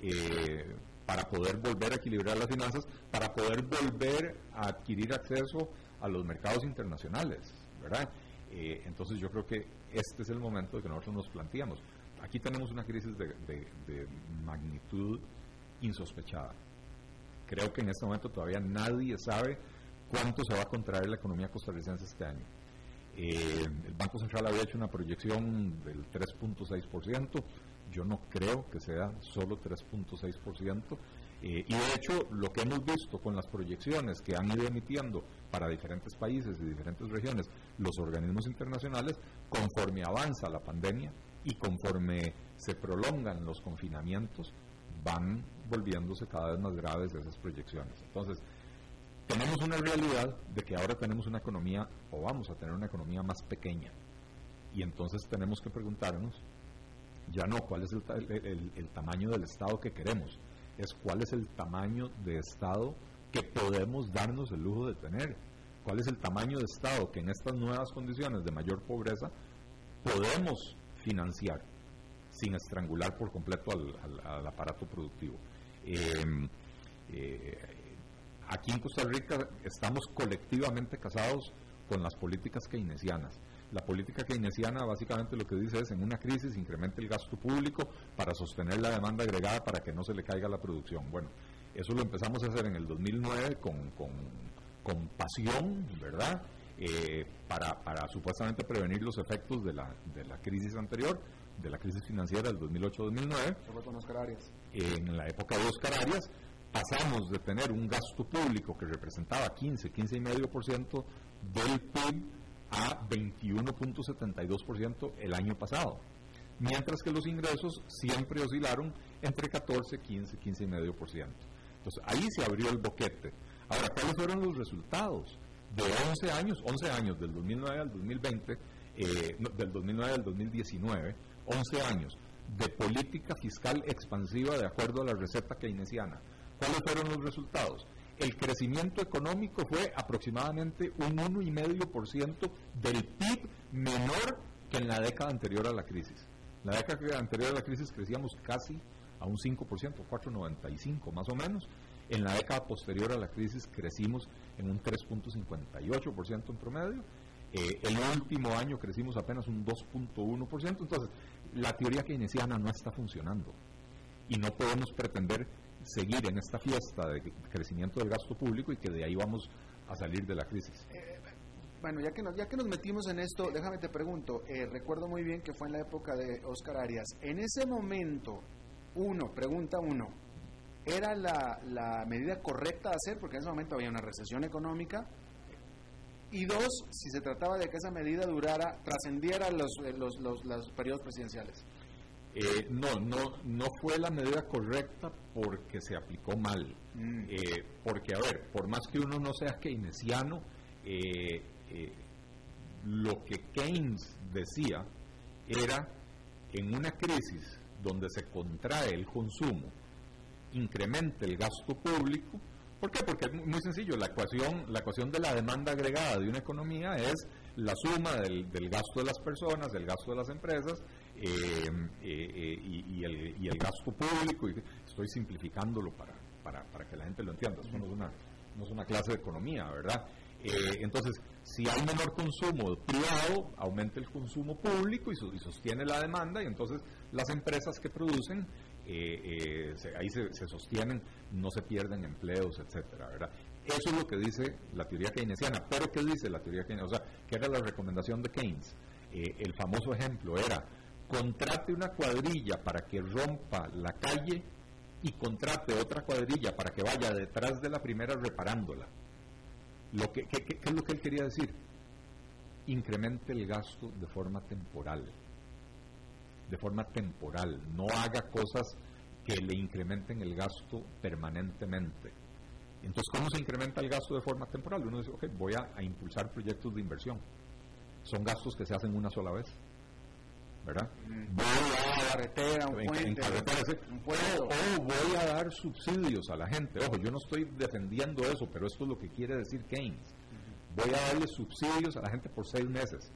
eh, para poder volver a equilibrar las finanzas, para poder volver a adquirir acceso a los mercados internacionales, ¿verdad? Eh, entonces yo creo que este es el momento de que nosotros nos planteamos. Aquí tenemos una crisis de, de magnitud insospechada. Creo que en este momento todavía nadie sabe cuánto se va a contraer la economía costarricense este año eh, el Banco Central había hecho una proyección del 3.6%, yo no creo que sea solo 3.6%, eh, y de hecho lo que hemos visto con las proyecciones que han ido emitiendo para diferentes países y diferentes regiones los organismos internacionales, conforme avanza la pandemia y conforme se prolongan los confinamientos, van volviéndose cada vez más graves esas proyecciones. Entonces, tenemos una realidad de que ahora tenemos una economía, o vamos a tener una economía más pequeña. Y entonces tenemos que preguntarnos, ya no cuál es el, tamaño del Estado que queremos, es cuál es el tamaño de Estado que podemos darnos el lujo de tener, cuál es el tamaño de Estado que en estas nuevas condiciones de mayor pobreza podemos financiar sin estrangular por completo al, aparato productivo. Eh, eh, aquí en Costa Rica estamos colectivamente casados con las políticas keynesianas. La política keynesiana básicamente lo que dice es en una crisis incremente el gasto público para sostener la demanda agregada para que no se le caiga la producción. Bueno, Eso lo empezamos a hacer en el 2009 con, con, con pasión, ¿verdad? Eh, para, para, supuestamente prevenir los efectos de la, de la crisis anterior, de la crisis financiera del 2008-2009. En la época de Oscar Arias, pasamos de tener un gasto público que representaba 15, 15,5% del PIB a 21.72% el año pasado, mientras que los ingresos siempre oscilaron entre 14, 15, 15,5%. Entonces ahí se abrió el boquete. Ahora, ¿cuáles fueron los resultados? De 11 años, 11 años, del 2009 al 2020, eh, del 2009 al 2019, 11 años de política fiscal expansiva de acuerdo a la receta keynesiana. ¿Cuáles fueron los resultados? El crecimiento económico fue aproximadamente un 1,5% del PIB menor que en la década anterior a la crisis. En la década anterior a la crisis crecíamos casi a un 5%, 4,95 más o menos. En la década posterior a la crisis crecimos en un 3.58% en promedio. Eh, el último año crecimos apenas un 2.1%. Entonces, la teoría keynesiana no está funcionando. Y no podemos pretender seguir en esta fiesta de crecimiento del gasto público y que de ahí vamos a salir de la crisis. Eh, bueno, ya que, nos, ya que nos metimos en esto, déjame te pregunto, eh, recuerdo muy bien que fue en la época de Oscar Arias. En ese momento, uno, pregunta uno, ¿era la, la medida correcta de hacer? Porque en ese momento había una recesión económica. Y dos, si se trataba de que esa medida durara, trascendiera los, eh, los, los, los periodos presidenciales. Eh, no, no, no fue la medida correcta porque se aplicó mal. Mm. Eh, porque, a ver, por más que uno no sea keynesiano, eh, lo que Keynes decía era en una crisis donde se contrae el consumo, incrementa el gasto público. ¿Por qué? Porque es muy sencillo, la ecuación, la ecuación de la demanda agregada de una economía es la suma del, del gasto de las personas, del gasto de las empresas eh, eh, y, el, gasto público. Y estoy simplificándolo para, para, que la gente lo entienda. Esto no es una, no es una clase de economía, ¿verdad? Eh, entonces, si hay menor consumo privado, aumenta el consumo público y, sostiene la demanda, y entonces las empresas que producen, ahí se, se, sostienen, no se pierden empleos, etcétera, ¿verdad? Eso es lo que dice la teoría keynesiana. Pero ¿qué dice la teoría keynesiana? O sea, ¿qué era la recomendación de Keynes? el famoso ejemplo era contrate una cuadrilla para que rompa la calle y contrate otra cuadrilla para que vaya detrás de la primera reparándola. Lo que, ¿Qué es lo que él quería decir? Incremente el gasto de forma temporal. De forma temporal. No haga cosas que le incrementen el gasto permanentemente. Entonces, ¿cómo se incrementa el gasto de forma temporal? Uno dice, ok, voy a impulsar proyectos de inversión. Son gastos que se hacen una sola vez ¿verdad? Voy a carretera, un puente, o, voy a dar subsidios a la gente. Ojo, yo no estoy defendiendo eso, pero esto es lo que quiere decir Keynes. Voy a darle subsidios a la gente por seis meses.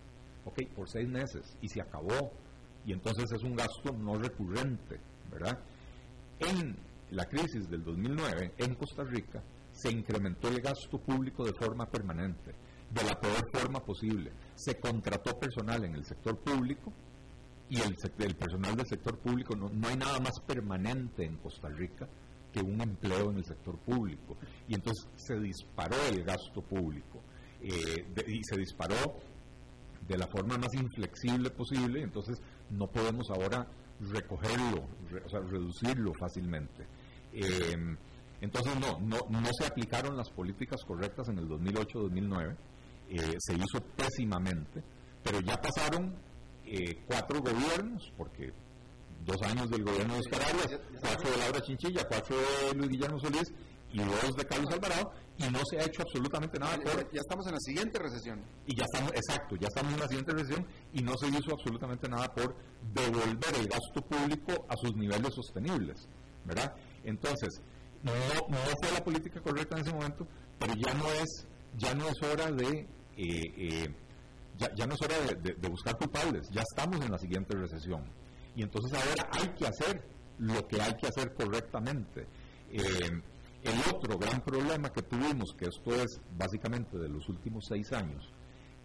Ok, por seis meses. Y se acabó. Y entonces es un gasto no recurrente, ¿verdad? En la crisis del 2009, en Costa Rica, se incrementó el gasto público de forma permanente, de la peor forma posible. Se contrató personal en el sector público y el, personal del sector público, no, hay nada más permanente en Costa Rica que un empleo en el sector público. Y entonces se disparó el gasto público eh, y se disparó de la forma más inflexible posible, entonces no podemos ahora recogerlo, o sea, reducirlo fácilmente. Em, entonces no, no, no se aplicaron las políticas correctas en el 2008-2009, eh, se hizo pésimamente, pero ya pasaron eh, cuatro gobiernos, porque dos años del gobierno de Oscar Arias, cuatro de Laura Chinchilla, cuatro de Luis Guillermo Solís y dos de Carlos Alvarado, y no se ha hecho absolutamente nada por... Ya estamos en la siguiente recesión. Y ya estamos, exacto, ya estamos en la siguiente recesión y no se hizo absolutamente nada por devolver el gasto público a sus niveles sostenibles, ¿verdad? Entonces, no, no fue la política correcta en ese momento, pero ya no es, ya no es hora de... Eh, eh, ya, no es hora de, buscar culpables, ya estamos en la siguiente recesión. Y entonces ahora hay que hacer lo que hay que hacer correctamente. Eh, el otro gran problema que tuvimos, que esto es básicamente de los últimos seis años,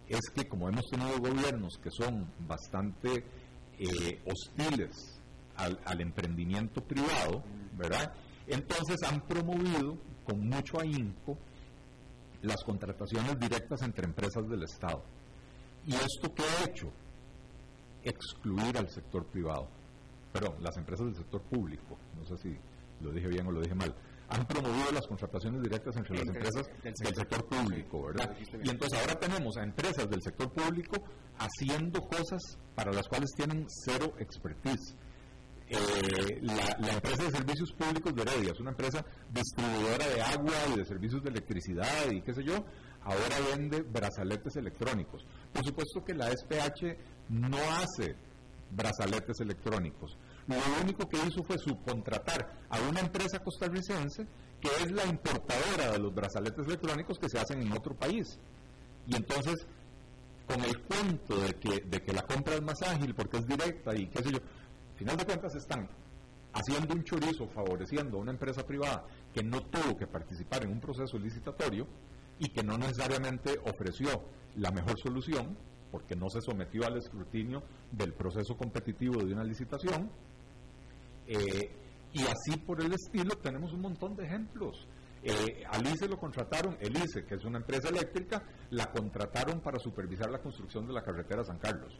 es que como hemos tenido gobiernos que son bastante eh, hostiles al, emprendimiento privado, ¿verdad? Entonces han promovido con mucho ahínco las contrataciones directas entre empresas del Estado. ¿Y esto qué ha hecho? Excluir al sector privado. Perdón, las empresas del sector público. No sé si lo dije bien o lo dije mal han promovido las contrataciones directas entre las empresas del sector, público, ¿verdad? Y entonces ahora tenemos a empresas del sector público haciendo cosas para las cuales tienen cero expertise. Eh, la, empresa de servicios públicos de Heredia es una empresa distribuidora de agua y de servicios de electricidad y qué sé yo, ahora vende brazaletes electrónicos. Por supuesto que la SPH no hace brazaletes electrónicos, lo único que hizo fue subcontratar a una empresa costarricense que es la importadora de los brazaletes electrónicos que se hacen en otro país. Y entonces, con el cuento de que, de que la compra es más ágil porque es directa y qué sé yo, al final de cuentas están haciendo un chorizo favoreciendo a una empresa privada que no tuvo que participar en un proceso licitatorio y que no necesariamente ofreció la mejor solución porque no se sometió al escrutinio del proceso competitivo de una licitación eh, y así por el estilo tenemos un montón de ejemplos. Eh, Alice lo contrataron, Elice, que es una empresa eléctrica, la contrataron para supervisar la construcción de la carretera San Carlos,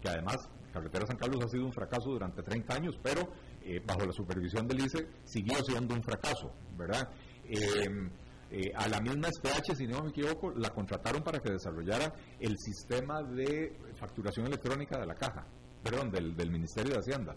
que además carretera San Carlos ha sido un fracaso durante 30 años, pero eh, bajo la supervisión de Elice siguió siendo un fracaso, ¿verdad? Eh, a la misma SPH, si no me equivoco, la contrataron para que desarrollara el sistema de facturación electrónica de la caja, perdón, del Ministerio de Hacienda.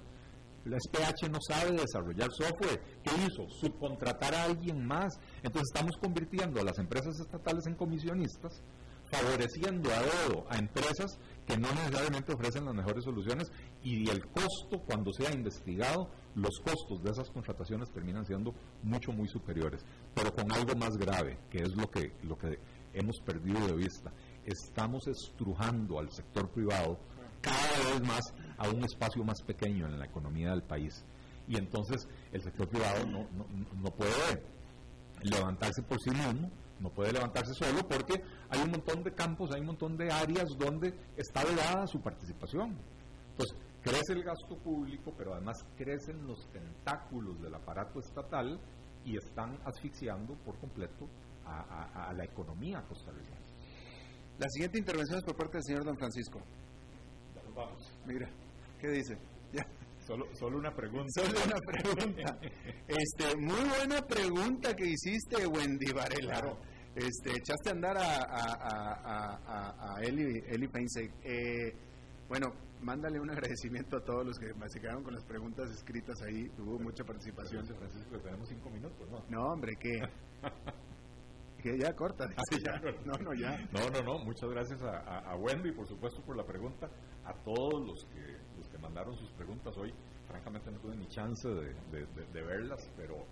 La SPH no sabe desarrollar software. ¿Qué hizo? Subcontratar a alguien más. Entonces estamos convirtiendo a las empresas estatales en comisionistas, favoreciendo a dedo a empresas que no necesariamente ofrecen las mejores soluciones y el costo, cuando sea investigado, los costos de esas contrataciones terminan siendo mucho, muy superiores. Pero con algo más grave, que es lo que, lo que hemos perdido de vista. Estamos estrujando al sector privado cada vez más a un espacio más pequeño en la economía del país. Y entonces el sector privado no, no, no puede levantarse por sí mismo, no puede levantarse solo porque hay un montón de campos, hay un montón de áreas donde está vedada su participación. Entonces, crece el gasto público, pero además crecen los tentáculos del aparato estatal y están asfixiando por completo a, a la economía costarricense. La siguiente intervención es por parte del señor don Francisco. Vamos. Mira, ¿qué dice? Ya. Solo, solo una pregunta. Solo una pregunta. este, muy buena pregunta que hiciste, Wendy Varela. Este, echaste a andar a, a, a, a, Eli, Eli eh, bueno, mándale un agradecimiento a todos los que se quedaron con las preguntas escritas ahí. Tuvo mucha participación. Francisco, tenemos cinco minutos, ¿no? No, hombre, ¿qué? que ya corta. ya. No, no, ya. No, no, no. Muchas gracias a, a, Wendy, por supuesto, por la pregunta. A todos los que, los que mandaron sus preguntas hoy. Francamente no tuve ni chance de, de, verlas, pero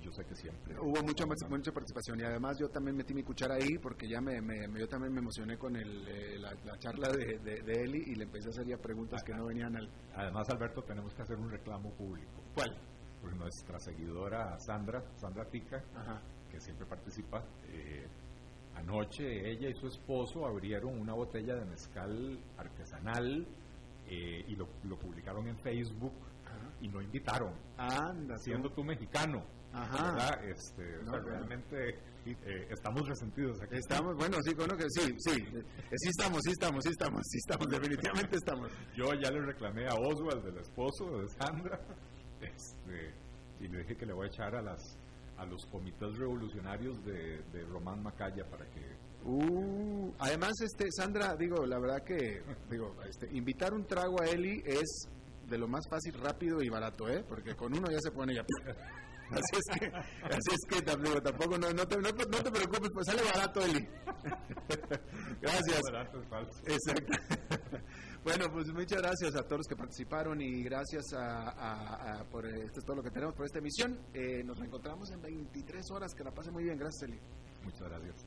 yo sé que siempre. Hubo mucha, mucha participación y además yo también metí mi cuchara ahí porque ya me, me yo también me emocioné con el, eh, la, charla de, de, Eli y le empecé a hacer ya preguntas que no venían al. Además, Alberto, tenemos que hacer un reclamo público. ¿Cuál? Pues nuestra seguidora Sandra, Sandra Tica, Ajá que siempre participa, eh, anoche ella y su esposo abrieron una botella de mezcal artesanal eh, y lo, publicaron en Facebook y no invitaron. Anda, siendo tú mexicano. Ajá. Este, realmente eh, estamos resentidos aquí. Estamos, bueno, sí, bueno que sí, sí, sí estamos, sí estamos, sí estamos, sí estamos, definitivamente estamos. Yo ya le reclamé a Oswald, el esposo de Sandra, este, y le dije que le voy a echar a las a los comités revolucionarios de, Román Macaya para que Uh, además, este, Sandra, digo, la verdad que, digo, este, invitar un trago a Eli es de lo más fácil, rápido y barato, ¿eh? Porque con uno ya se pone ya. Así es que, así es que digo, tampoco, no, no, te, no, te preocupes, pues sale barato, Eli. Gracias. Barato es falso. Exacto. Bueno, pues muchas gracias a todos los que participaron y gracias a, por esto es todo lo que tenemos por esta emisión. Eh, nos reencontramos en 23 horas. Que la pase muy bien. Gracias, Eli. Muchas gracias.